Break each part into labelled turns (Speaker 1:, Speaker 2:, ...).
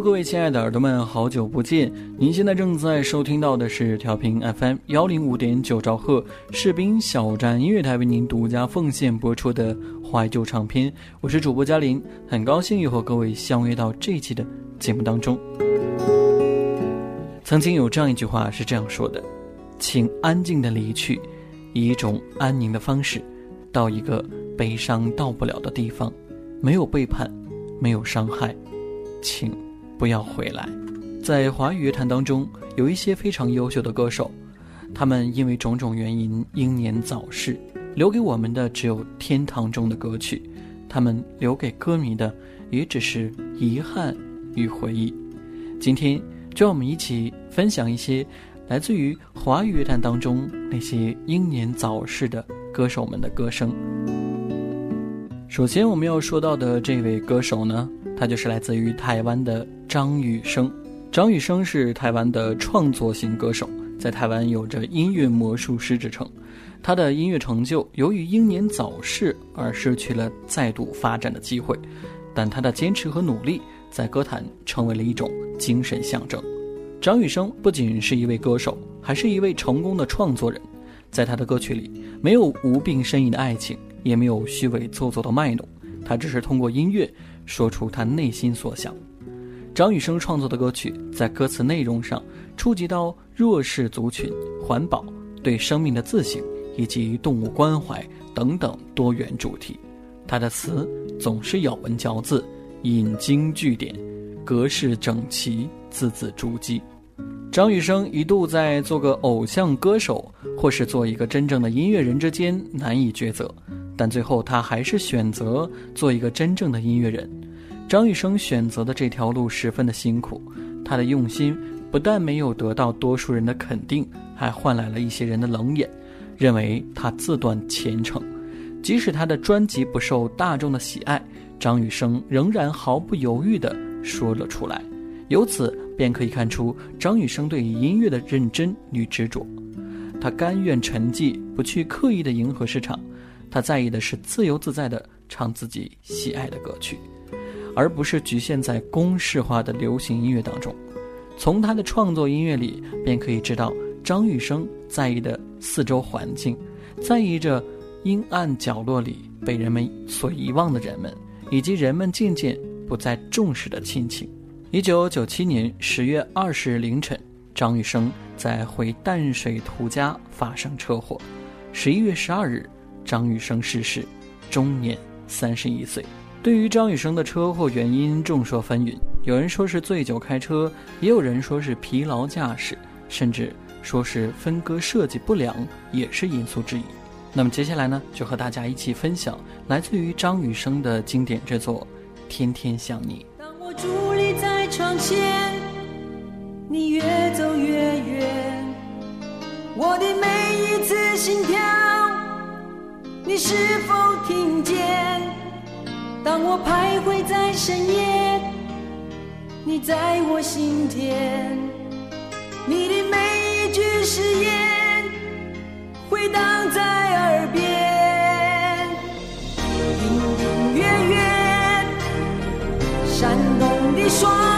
Speaker 1: 各位亲爱的耳朵们，好久不见！您现在正在收听到的是调频 FM 幺零五点九兆赫士兵小站音乐台为您独家奉献播出的怀旧唱片。我是主播嘉林，很高兴又和各位相约到这一期的节目当中。曾经有这样一句话是这样说的：“请安静的离去，以一种安宁的方式，到一个悲伤到不了的地方，没有背叛，没有伤害，请。”不要回来。在华语乐坛当中，有一些非常优秀的歌手，他们因为种种原因英年早逝，留给我们的只有天堂中的歌曲，他们留给歌迷的也只是遗憾与回忆。今天，就让我们一起分享一些来自于华语乐坛当中那些英年早逝的歌手们的歌声。首先，我们要说到的这位歌手呢。他就是来自于台湾的张雨生。张雨生是台湾的创作型歌手，在台湾有着音乐魔术师之称。他的音乐成就由于英年早逝而失去了再度发展的机会，但他的坚持和努力在歌坛成为了一种精神象征。张雨生不仅是一位歌手，还是一位成功的创作人。在他的歌曲里，没有无病呻吟的爱情，也没有虚伪做作的卖弄，他只是通过音乐。说出他内心所想。张雨生创作的歌曲在歌词内容上触及到弱势族群、环保、对生命的自省以及动物关怀等等多元主题。他的词总是咬文嚼字、引经据典，格式整齐，字字珠玑。张雨生一度在做个偶像歌手或是做一个真正的音乐人之间难以抉择。但最后，他还是选择做一个真正的音乐人。张雨生选择的这条路十分的辛苦，他的用心不但没有得到多数人的肯定，还换来了一些人的冷眼，认为他自断前程。即使他的专辑不受大众的喜爱，张雨生仍然毫不犹豫地说了出来。由此便可以看出张雨生对于音乐的认真与执着。他甘愿沉寂，不去刻意的迎合市场。他在意的是自由自在的唱自己喜爱的歌曲，而不是局限在公式化的流行音乐当中。从他的创作音乐里，便可以知道张雨生在意的四周环境，在意着阴暗角落里被人们所遗忘的人们，以及人们渐渐不再重视的亲情。一九九七年十月二十日凌晨，张雨生在回淡水途家发生车祸。十一月十二日。张雨生逝世，终年三十一岁。对于张雨生的车祸原因，众说纷纭。有人说是醉酒开车，也有人说是疲劳驾驶，甚至说是分割设计不良，也是因素之一。那么接下来呢，就和大家一起分享来自于张雨生的经典之作《天天想你》。
Speaker 2: 当我伫立在窗前，你越走越远，我的每一次心跳。你是否听见？当我徘徊在深夜你在我心田你的每一句誓言回荡在耳边。隐隐约约
Speaker 3: 闪动的双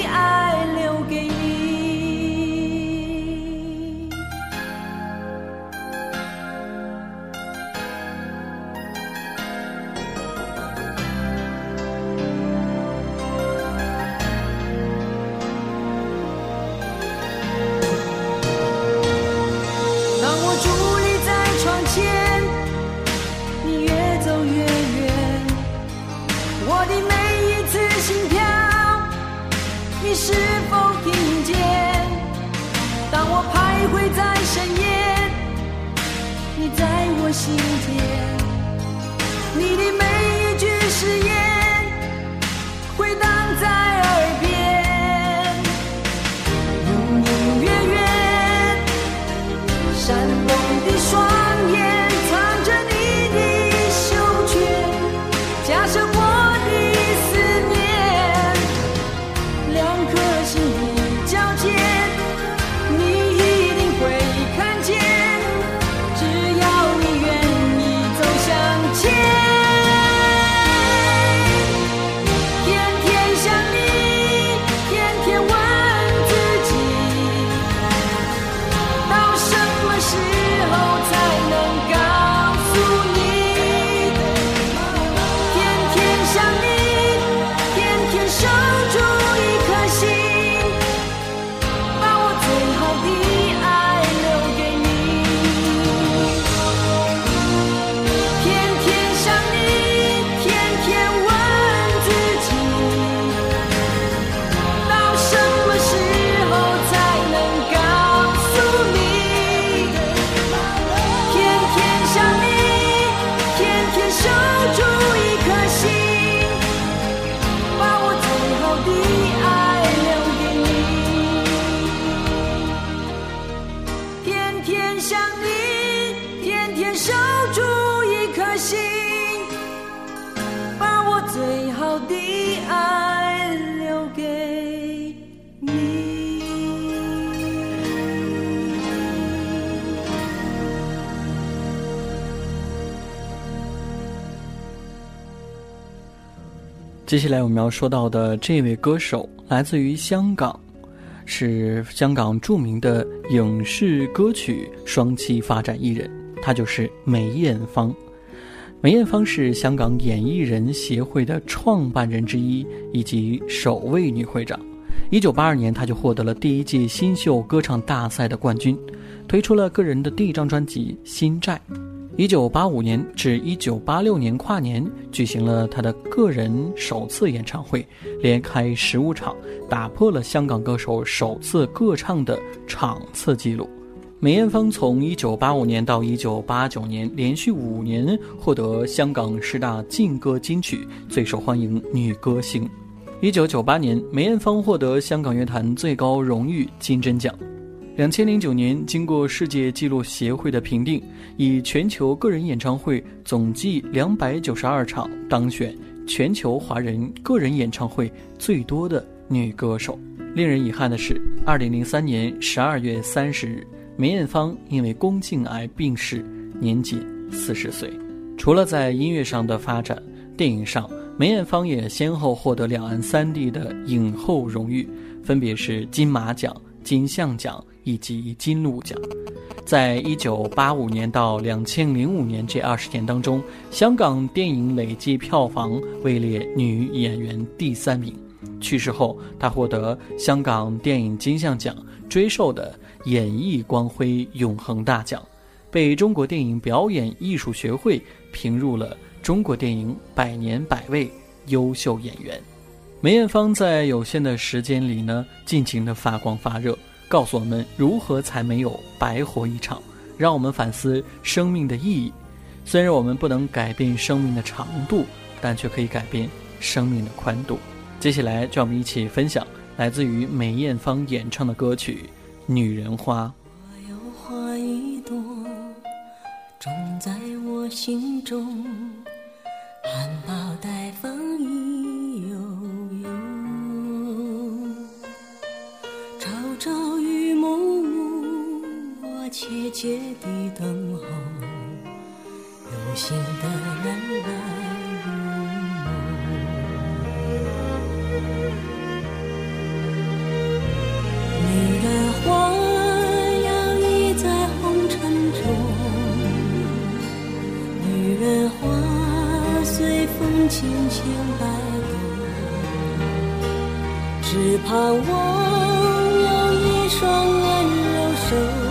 Speaker 1: 接下来我们要说到的这位歌手来自于香港，是香港著名的影视歌曲双栖发展艺人，她就是梅艳芳。梅艳芳是香港演艺人协会的创办人之一，以及首位女会长。一九八二年，她就获得了第一届新秀歌唱大赛的冠军，推出了个人的第一张专辑《心债》。一九八五年至一九八六年跨年，举行了他的个人首次演唱会，连开十五场，打破了香港歌手首次歌唱的场次纪录。梅艳芳从一九八五年到一九八九年，连续五年获得香港十大劲歌金曲最受欢迎女歌星。一九九八年，梅艳芳获得香港乐坛最高荣誉金针奖。两千零九年，经过世界纪录协会的评定，以全球个人演唱会总计两百九十二场，当选全球华人个人演唱会最多的女歌手。令人遗憾的是，二零零三年十二月三十日，梅艳芳因为宫颈癌病逝，年仅四十岁。除了在音乐上的发展，电影上，梅艳芳也先后获得两岸三地的影后荣誉，分别是金马奖、金像奖。以及金鹿奖，在一九八五年到两千零五年这二十年当中，香港电影累计票房位列女演员第三名。去世后，她获得香港电影金像奖追授的演艺光辉永恒大奖，被中国电影表演艺术学会评入了中国电影百年百位优秀演员。梅艳芳在有限的时间里呢，尽情的发光发热。告诉我们如何才没有白活一场，让我们反思生命的意义。虽然我们不能改变生命的长度，但却可以改变生命的宽度。接下来，就让我们一起分享来自于梅艳芳演唱的歌曲《女人花》。
Speaker 2: 我有花一朵，种在我心中，切切地等候有心的人来入梦女人花摇曳在红尘中女人花随风轻轻摆动只盼望有一双温柔手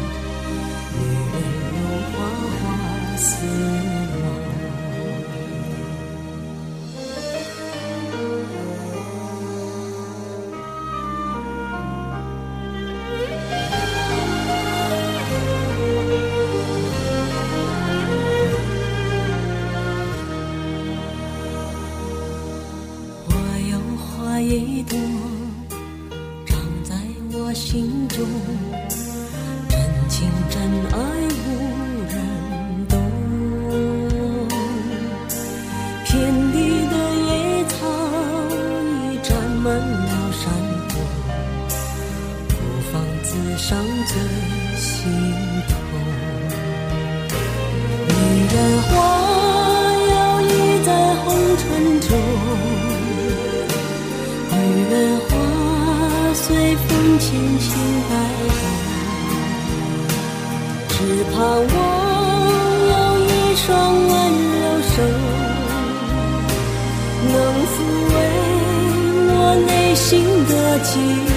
Speaker 2: 伤在心头。女人花摇曳在红尘中，女人花随风轻轻摆动，只盼望有一双温柔手，能抚慰我内心的寂寞。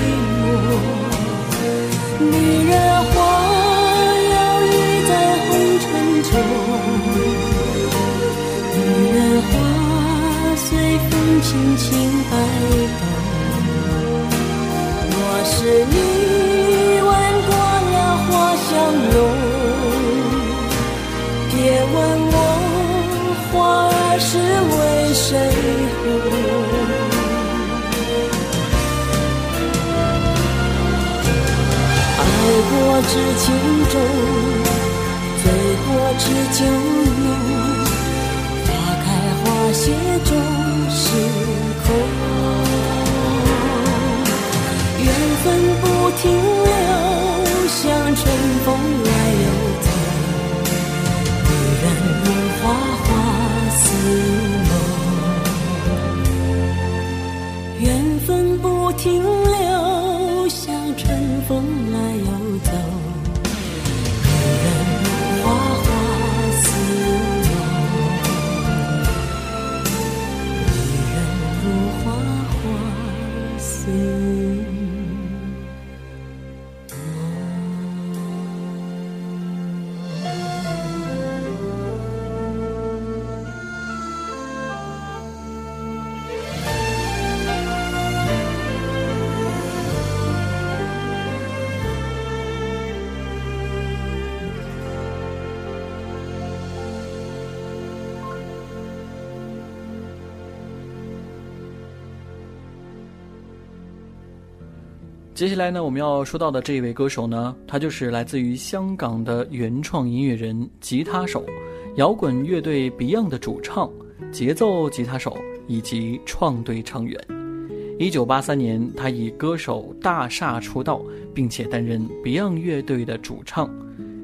Speaker 2: 轻轻摆动。若是你闻过了花香浓，别问我花儿是为谁红。爱过知情重，醉过知酒浓。花开花谢分不停留，像春风来又走。女人如花花似梦，缘分不停留，
Speaker 1: 接下来呢，我们要说到的这一位歌手呢，他就是来自于香港的原创音乐人、吉他手、摇滚乐队 Beyond 的主唱、节奏吉他手以及创队成员。一九八三年，他以歌手大厦出道，并且担任 Beyond 乐队的主唱。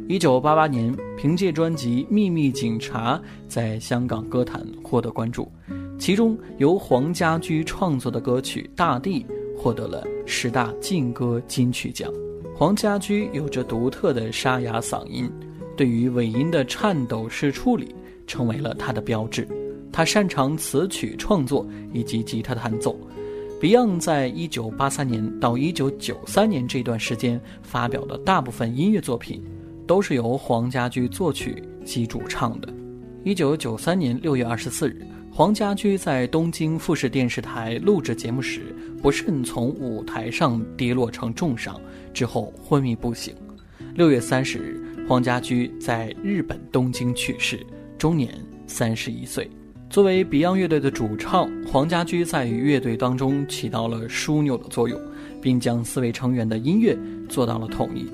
Speaker 1: 一九八八年，凭借专辑《秘密警察》在香港歌坛获得关注，其中由黄家驹创作的歌曲《大地》。获得了十大劲歌金曲奖。黄家驹有着独特的沙哑嗓音，对于尾音的颤抖式处理成为了他的标志。他擅长词曲创作以及吉他弹奏，Beyond 在一九八三年到一九九三年这段时间发表的大部分音乐作品，都是由黄家驹作曲及主唱的。一九九三年六月二十四日，黄家驹在东京富士电视台录制节目时，不慎从舞台上跌落成重伤，之后昏迷不醒。六月三十日，黄家驹在日本东京去世，终年三十一岁。作为 Beyond 乐队的主唱，黄家驹在乐队当中起到了枢纽的作用，并将四位成员的音乐做到了统一。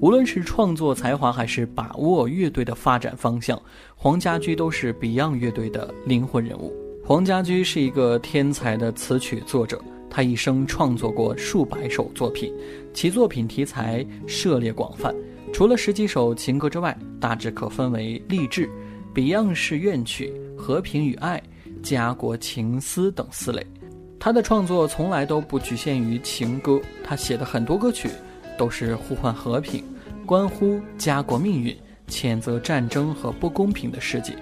Speaker 1: 无论是创作才华，还是把握乐队的发展方向，黄家驹都是 Beyond 乐队的灵魂人物。黄家驹是一个天才的词曲作者，他一生创作过数百首作品，其作品题材涉猎广泛。除了十几首情歌之外，大致可分为励志。Beyond 式怨曲、和平与爱、家国情思等四类，他的创作从来都不局限于情歌，他写的很多歌曲都是呼唤和平、关乎家国命运、谴责战争和不公平的世界。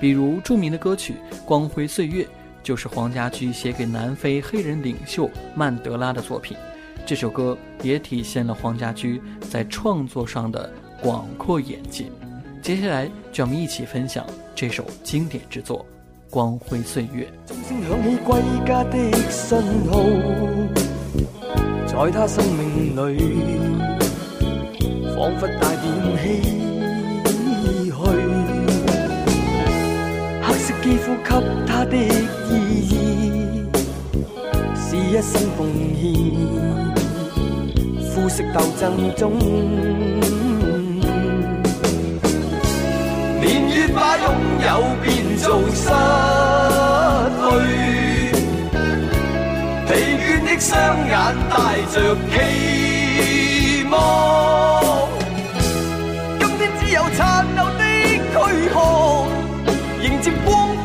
Speaker 1: 比如著名的歌曲《光辉岁月》，就是黄家驹写给南非黑人领袖曼德拉的作品。这首歌也体现了黄家驹在创作上的广阔眼界。接下来，就让我们一起分享这首经典之作《光辉岁月》。
Speaker 4: 在他生命里，仿佛带点唏肌肤给他的意义，是一生奉献。肤色斗争中。年月把拥有变做失去，疲倦的双眼带着期望。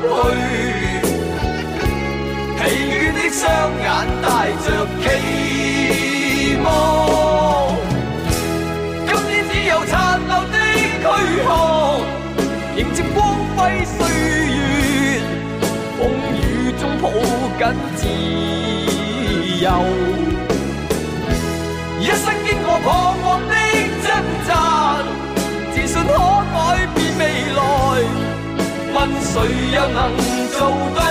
Speaker 4: 去，疲倦的双眼带着期望，今天只有残留的。躯壳迎接光辉岁月，风雨中抱紧自由。一生经过彷徨的挣扎，自信可改变未来，问谁又能做到？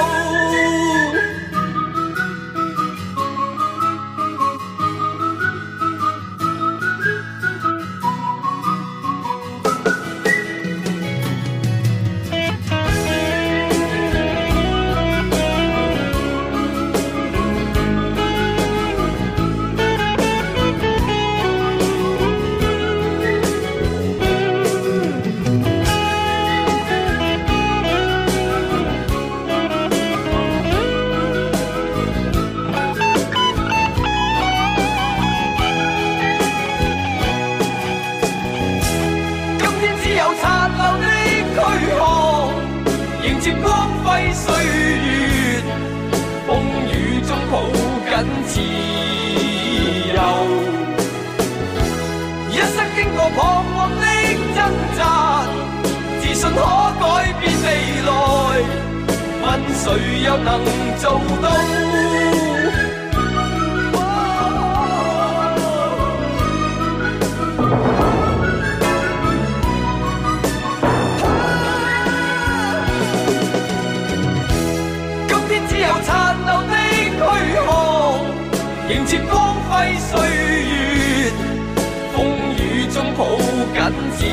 Speaker 4: 自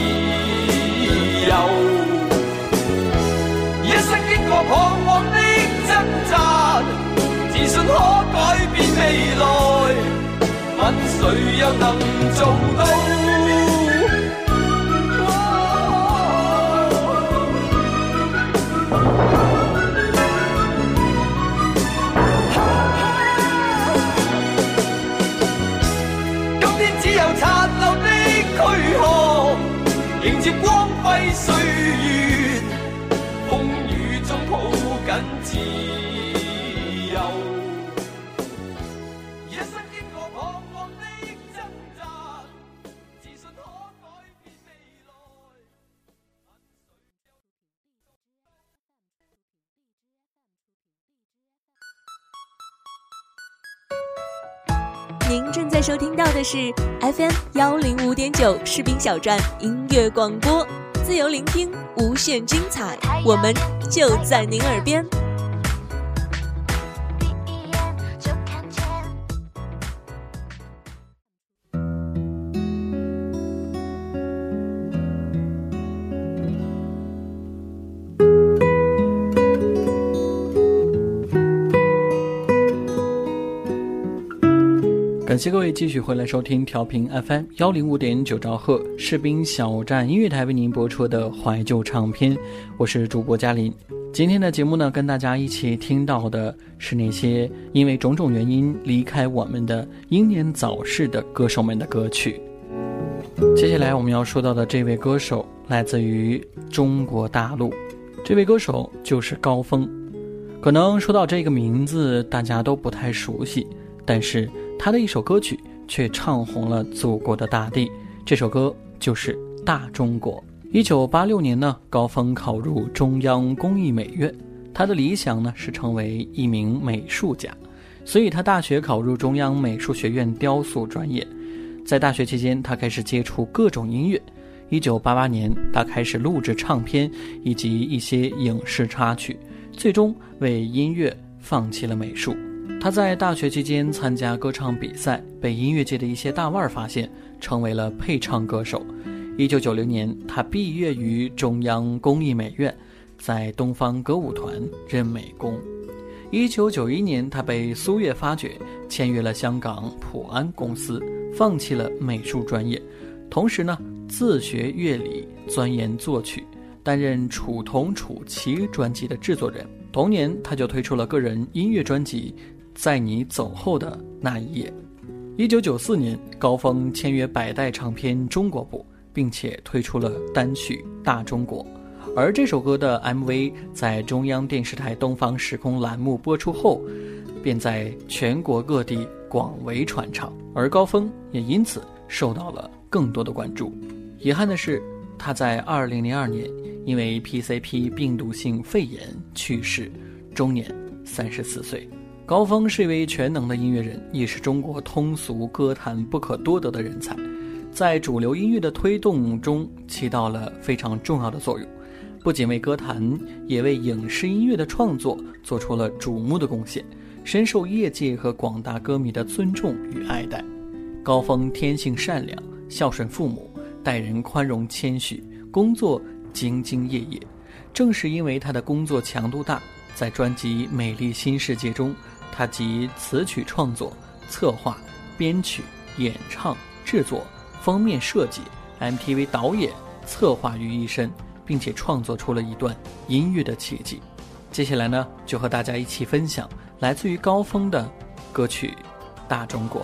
Speaker 4: 由。一生经过彷徨的挣扎，自信可改变未来，问谁又能做到？接光辉岁月，风雨中抱紧自由。一生经过彷徨的挣扎，自信可改变未
Speaker 5: 来。您正在收听到的是 FM 幺零五点九士兵小站音。乐广播，自由聆听，无限精彩，我们就在您耳边。
Speaker 1: 感谢各位继续回来收听调频 FM 幺零五点九兆赫士兵小站音乐台为您播出的怀旧唱片，我是主播嘉林。今天的节目呢，跟大家一起听到的是那些因为种种原因离开我们的英年早逝的歌手们的歌曲。接下来我们要说到的这位歌手来自于中国大陆，这位歌手就是高峰。可能说到这个名字，大家都不太熟悉，但是。他的一首歌曲却唱红了祖国的大地，这首歌就是《大中国》。一九八六年呢，高峰考入中央工艺美院，他的理想呢是成为一名美术家，所以他大学考入中央美术学院雕塑专业。在大学期间，他开始接触各种音乐。一九八八年，他开始录制唱片以及一些影视插曲，最终为音乐放弃了美术。他在大学期间参加歌唱比赛，被音乐界的一些大腕发现，成为了配唱歌手。一九九零年，他毕业于中央工艺美院，在东方歌舞团任美工。一九九一年，他被苏越发掘，签约了香港普安公司，放弃了美术专业，同时呢，自学乐理，钻研作曲，担任《楚童楚奇》专辑的制作人。同年，他就推出了个人音乐专辑。在你走后的那一夜，一九九四年，高峰签约百代唱片中国部，并且推出了单曲《大中国》。而这首歌的 MV 在中央电视台《东方时空》栏目播出后，便在全国各地广为传唱，而高峰也因此受到了更多的关注。遗憾的是，他在二零零二年因为 PCP 病毒性肺炎去世，终年三十四岁。高峰是一位全能的音乐人，也是中国通俗歌坛不可多得的人才，在主流音乐的推动中起到了非常重要的作用，不仅为歌坛，也为影视音乐的创作做出了瞩目的贡献，深受业界和广大歌迷的尊重与爱戴。高峰天性善良，孝顺父母，待人宽容谦虚，工作兢兢业业。正是因为他的工作强度大，在专辑《美丽新世界》中。他集词曲创作、策划、编曲、演唱、制作、封面设计、MTV 导演、策划于一身，并且创作出了一段音乐的奇迹。接下来呢，就和大家一起分享来自于高峰的歌曲《大中国》。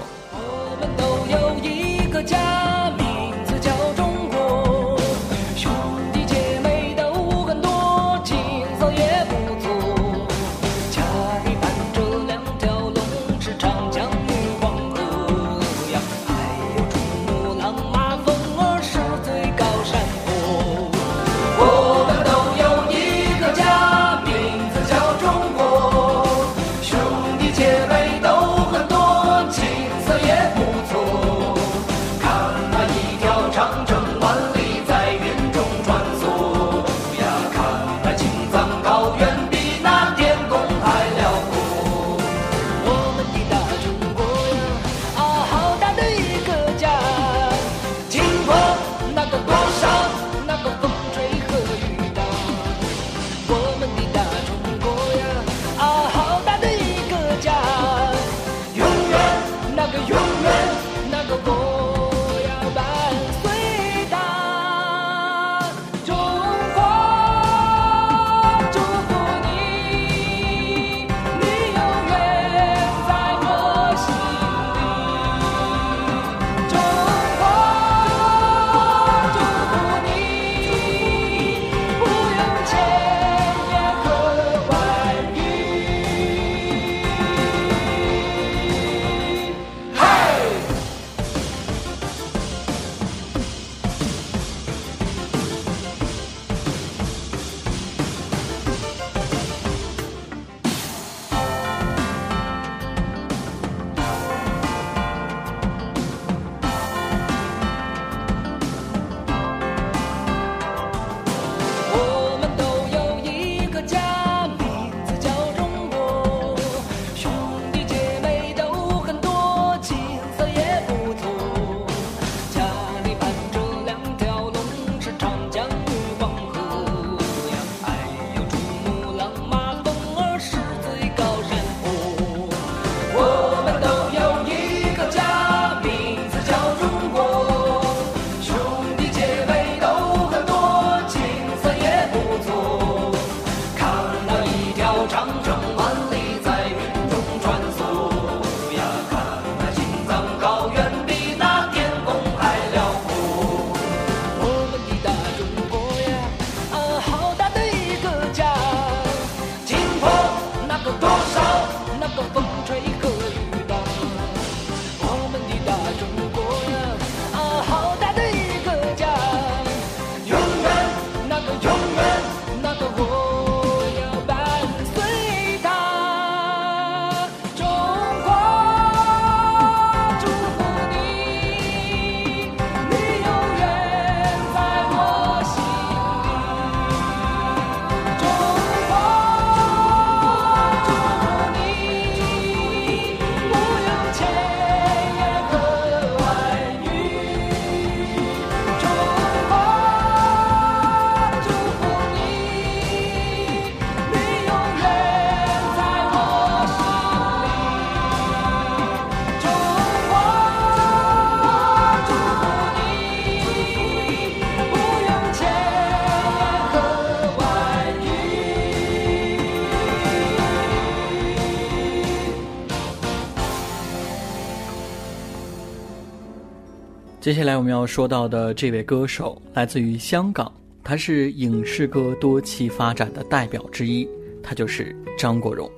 Speaker 1: 接下来我们要说到的这位歌手来自于香港，他是影视歌多栖发展的代表之一，他就是张国荣。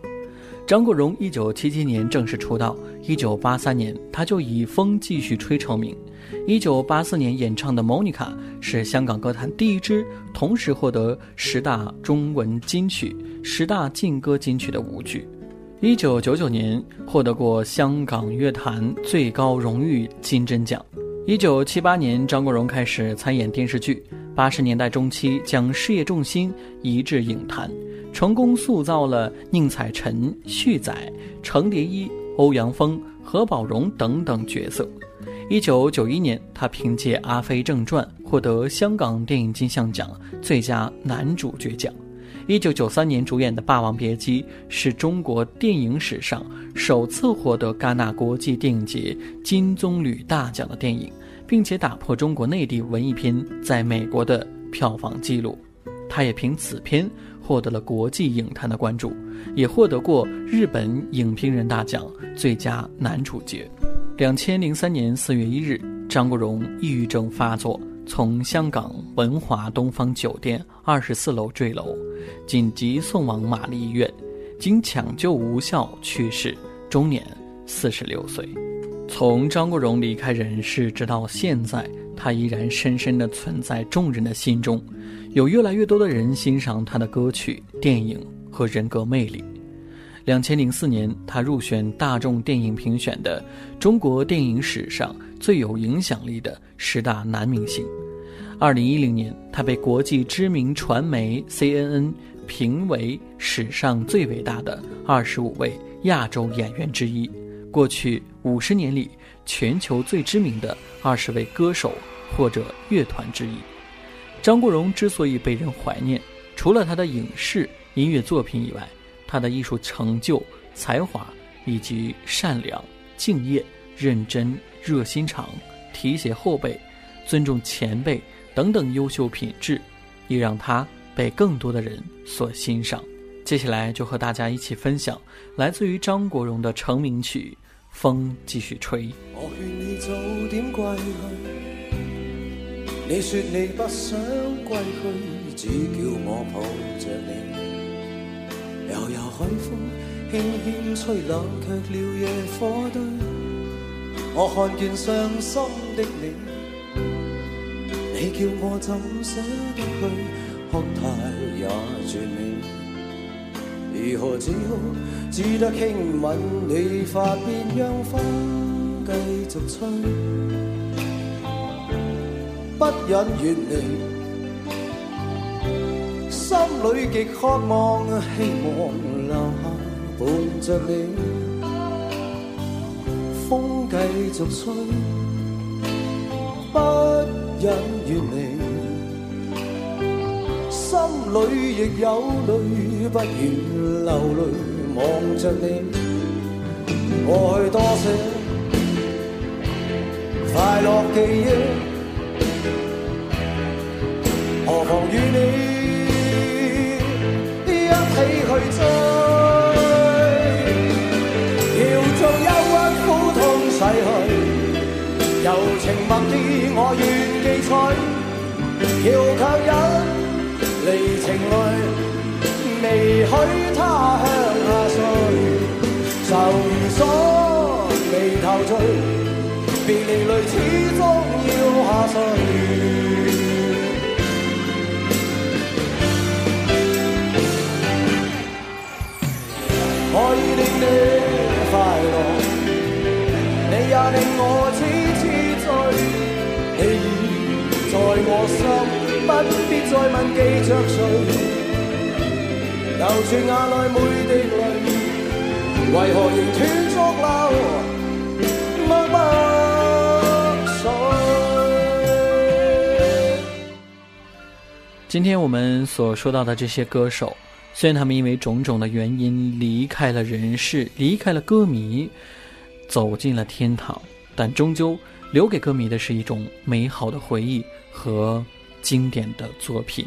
Speaker 1: 张国荣一九七七年正式出道，一九八三年他就以《风继续吹》成名。一九八四年演唱的《Monica》是香港歌坛第一支同时获得十大中文金曲、十大劲歌金曲的舞剧。一九九九年获得过香港乐坛最高荣誉金针奖。一九七八年，张国荣开始参演电视剧。八十年代中期，将事业重心移至影坛，成功塑造了宁采臣、旭仔、程蝶衣、欧阳锋、何宝荣等等角色。一九九一年，他凭借《阿飞正传》获得香港电影金像奖最佳男主角奖。一九九三年主演的《霸王别姬》是中国电影史上首次获得戛纳国际电影节金棕榈大奖的电影，并且打破中国内地文艺片在美国的票房纪录。他也凭此片获得了国际影坛的关注，也获得过日本影评人大奖最佳男主角。两千零三年四月一日，张国荣抑郁症发作。从香港文华东方酒店二十四楼坠楼，紧急送往玛丽医院，经抢救无效去世，终年四十六岁。从张国荣离开人世直到现在，他依然深深地存在众人的心中，有越来越多的人欣赏他的歌曲、电影和人格魅力。两千零四年，他入选大众电影评选的中国电影史上最有影响力的十大男明星。二零一零年，他被国际知名传媒 CNN 评为史上最伟大的二十五位亚洲演员之一。过去五十年里，全球最知名的二十位歌手或者乐团之一。张国荣之所以被人怀念，除了他的影视音乐作品以外，他的艺术成就、才华以及善良、敬业、认真、热心肠、提携后辈、尊重前辈等等优秀品质，也让他被更多的人所欣赏。接下来就和大家一起分享来自于张国荣的成名曲《风继续吹》。
Speaker 6: 我劝你早点归去，你说你不想归去，只叫我抱着你。悠悠海风轻轻吹，冷却了野火堆。我看见伤心的你，你叫我怎舍得去？哭太也绝美，如何只好只得轻吻你发边，让风继续吹，不忍远离。心里极渴望，希望留下伴着你，风继续吹，不忍远离。心里亦有泪，不愿流泪望着你。过去多些快乐记忆，何妨与你？情蜜意我愿记取，要强忍离情泪，未许他向下垂，愁如锁，眉头聚，别离泪始终要下垂。再问记着谁。流住眼内每滴泪，为何仍断续流？
Speaker 1: 今天我们所说到的这些歌手。虽然他们因为种种的原因离开了人世，离开了歌迷，走进了天堂，但终究留给歌迷的是一种美好的回忆和经典的作品。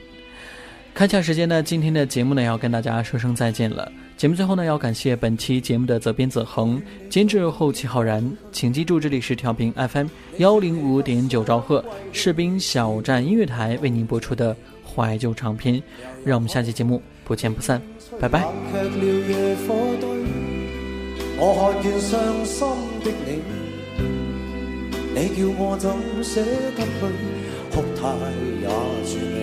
Speaker 1: 看下时间呢，今天的节目呢要跟大家说声再见了。节目最后呢，要感谢本期节目的责编子恒、监制后期浩然。请记住，这里是调频 FM 幺零五点九兆赫士兵小站音乐台为您播出的怀旧唱片。让我们下期节目不见不散，拜拜。
Speaker 6: 我看见伤心的你，你叫我怎舍得去哭太也绝美，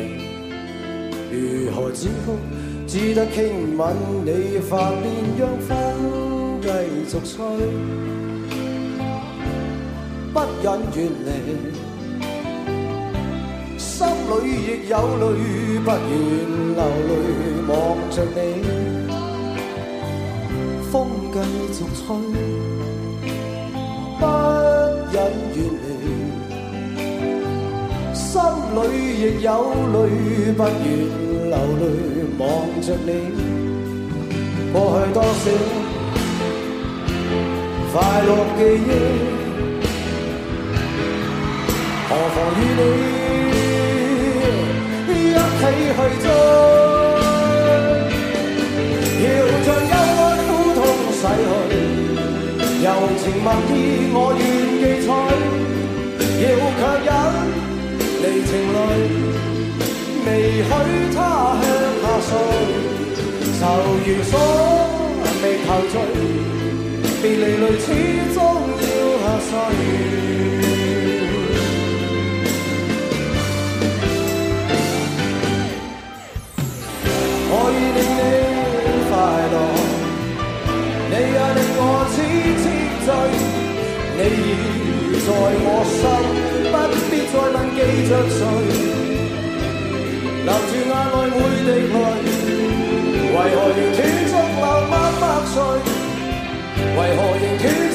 Speaker 6: 如何止哭？只得轻吻你。发边，让风继续吹，不忍远离，心里亦有泪，不愿流泪望着你。风继续吹，不忍远离，里亦有泪，不愿流泪望着你。过去多少快乐记忆，何妨与你一起去追。要将忧郁苦痛洗去柔情蜜意，我愿情泪，未许他向下垂，愁如锁，未陶醉，别离泪始终要下垂。我已令你快乐，你也令我痴痴醉。你已在我心，再问记着谁，留住眼内会滴泪，为何仍断续流默默睡？为何仍断？